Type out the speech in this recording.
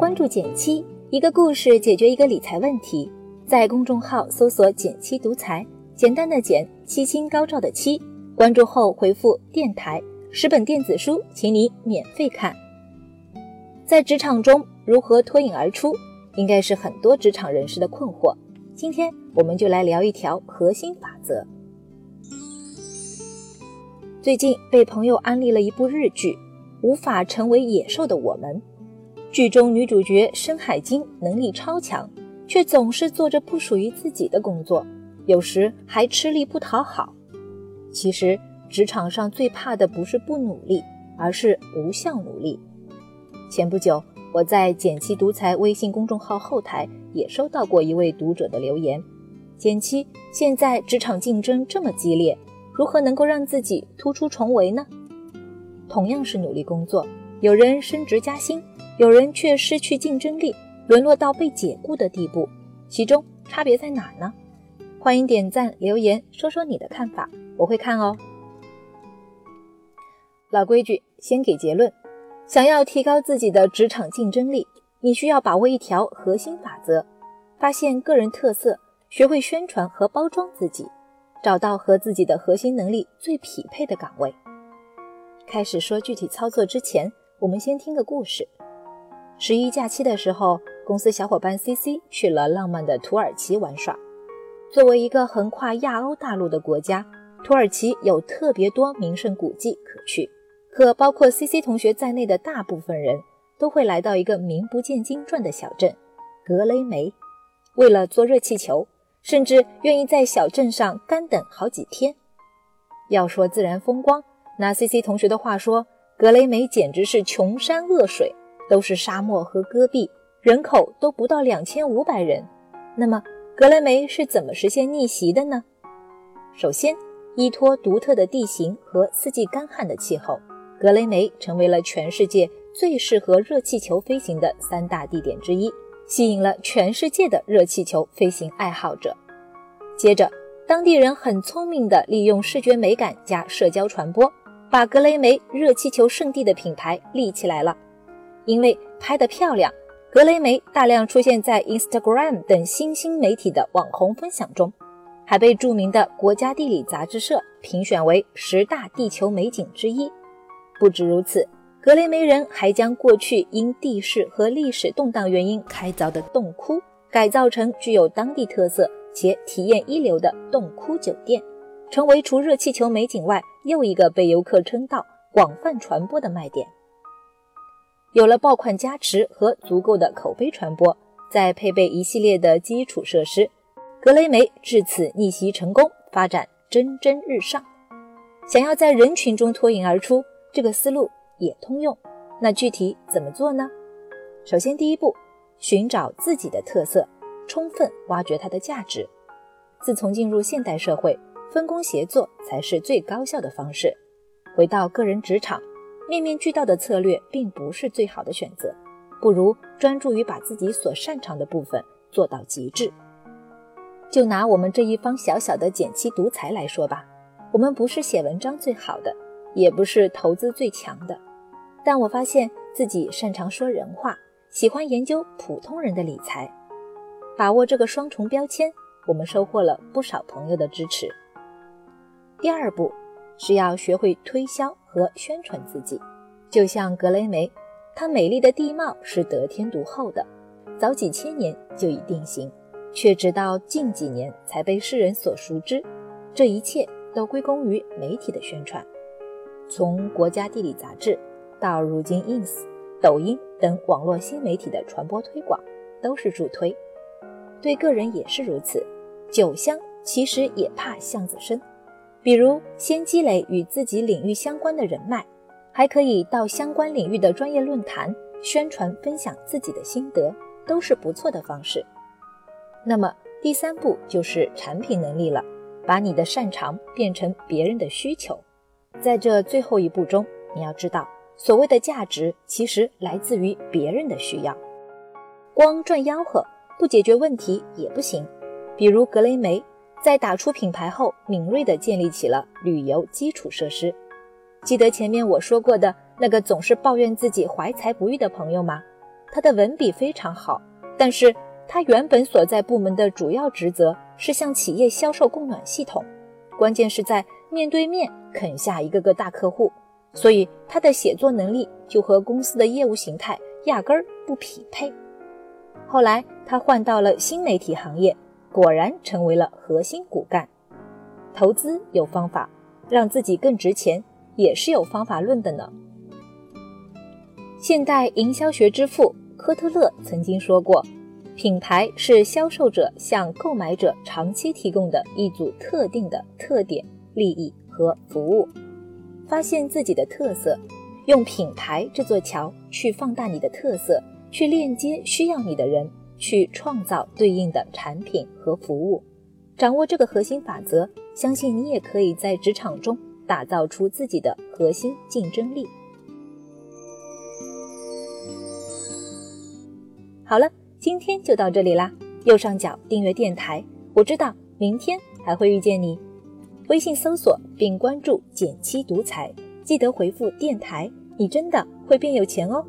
关注简七，一个故事解决一个理财问题。在公众号搜索“简七独裁，简单的简，七星高照的七。关注后回复“电台”，十本电子书，请你免费看。在职场中如何脱颖而出，应该是很多职场人士的困惑。今天我们就来聊一条核心法则。最近被朋友安利了一部日剧《无法成为野兽的我们》。剧中女主角深海晶能力超强，却总是做着不属于自己的工作，有时还吃力不讨好。其实职场上最怕的不是不努力，而是无效努力。前不久，我在“简七独裁”微信公众号后台也收到过一位读者的留言：“简七，现在职场竞争这么激烈，如何能够让自己突出重围呢？”同样是努力工作，有人升职加薪。有人却失去竞争力，沦落到被解雇的地步，其中差别在哪呢？欢迎点赞留言，说说你的看法，我会看哦。老规矩，先给结论。想要提高自己的职场竞争力，你需要把握一条核心法则：发现个人特色，学会宣传和包装自己，找到和自己的核心能力最匹配的岗位。开始说具体操作之前，我们先听个故事。十一假期的时候，公司小伙伴 C C 去了浪漫的土耳其玩耍。作为一个横跨亚欧大陆的国家，土耳其有特别多名胜古迹可去。可包括 C C 同学在内的大部分人都会来到一个名不见经传的小镇格雷梅，为了坐热气球，甚至愿意在小镇上干等好几天。要说自然风光，拿 C C 同学的话说，格雷梅简直是穷山恶水。都是沙漠和戈壁，人口都不到两千五百人。那么，格雷梅是怎么实现逆袭的呢？首先，依托独特的地形和四季干旱的气候，格雷梅成为了全世界最适合热气球飞行的三大地点之一，吸引了全世界的热气球飞行爱好者。接着，当地人很聪明地利用视觉美感加社交传播，把格雷梅热气球圣地的品牌立起来了。因为拍得漂亮，格雷梅大量出现在 Instagram 等新兴媒体的网红分享中，还被著名的国家地理杂志社评选为十大地球美景之一。不止如此，格雷梅人还将过去因地势和历史动荡原因开凿的洞窟改造成具有当地特色且体验一流的洞窟酒店，成为除热气球美景外又一个被游客称道、广泛传播的卖点。有了爆款加持和足够的口碑传播，再配备一系列的基础设施，格雷梅至此逆袭成功，发展蒸蒸日上。想要在人群中脱颖而出，这个思路也通用。那具体怎么做呢？首先，第一步，寻找自己的特色，充分挖掘它的价值。自从进入现代社会，分工协作才是最高效的方式。回到个人职场。面面俱到的策略并不是最好的选择，不如专注于把自己所擅长的部分做到极致。就拿我们这一方小小的减七独裁来说吧，我们不是写文章最好的，也不是投资最强的，但我发现自己擅长说人话，喜欢研究普通人的理财，把握这个双重标签，我们收获了不少朋友的支持。第二步是要学会推销。和宣传自己，就像格雷梅，它美丽的地貌是得天独厚的，早几千年就已定型，却直到近几年才被世人所熟知。这一切都归功于媒体的宣传，从国家地理杂志到如今 ins、抖音等网络新媒体的传播推广，都是助推。对个人也是如此，酒香其实也怕巷子深。比如，先积累与自己领域相关的人脉，还可以到相关领域的专业论坛宣传分享自己的心得，都是不错的方式。那么，第三步就是产品能力了，把你的擅长变成别人的需求。在这最后一步中，你要知道，所谓的价值其实来自于别人的需要。光赚吆喝不解决问题也不行。比如格雷梅。在打出品牌后，敏锐地建立起了旅游基础设施。记得前面我说过的那个总是抱怨自己怀才不遇的朋友吗？他的文笔非常好，但是他原本所在部门的主要职责是向企业销售供暖系统，关键是在面对面啃下一个个大客户，所以他的写作能力就和公司的业务形态压根儿不匹配。后来他换到了新媒体行业，果然成为了核心骨干。投资有方法，让自己更值钱，也是有方法论的呢。现代营销学之父科特勒曾经说过：“品牌是销售者向购买者长期提供的一组特定的特点、利益和服务。发现自己的特色，用品牌这座桥去放大你的特色，去链接需要你的人，去创造对应的产品和服务。掌握这个核心法则。”相信你也可以在职场中打造出自己的核心竞争力。好了，今天就到这里啦。右上角订阅电台，我知道明天还会遇见你。微信搜索并关注“减七独裁，记得回复“电台”，你真的会变有钱哦。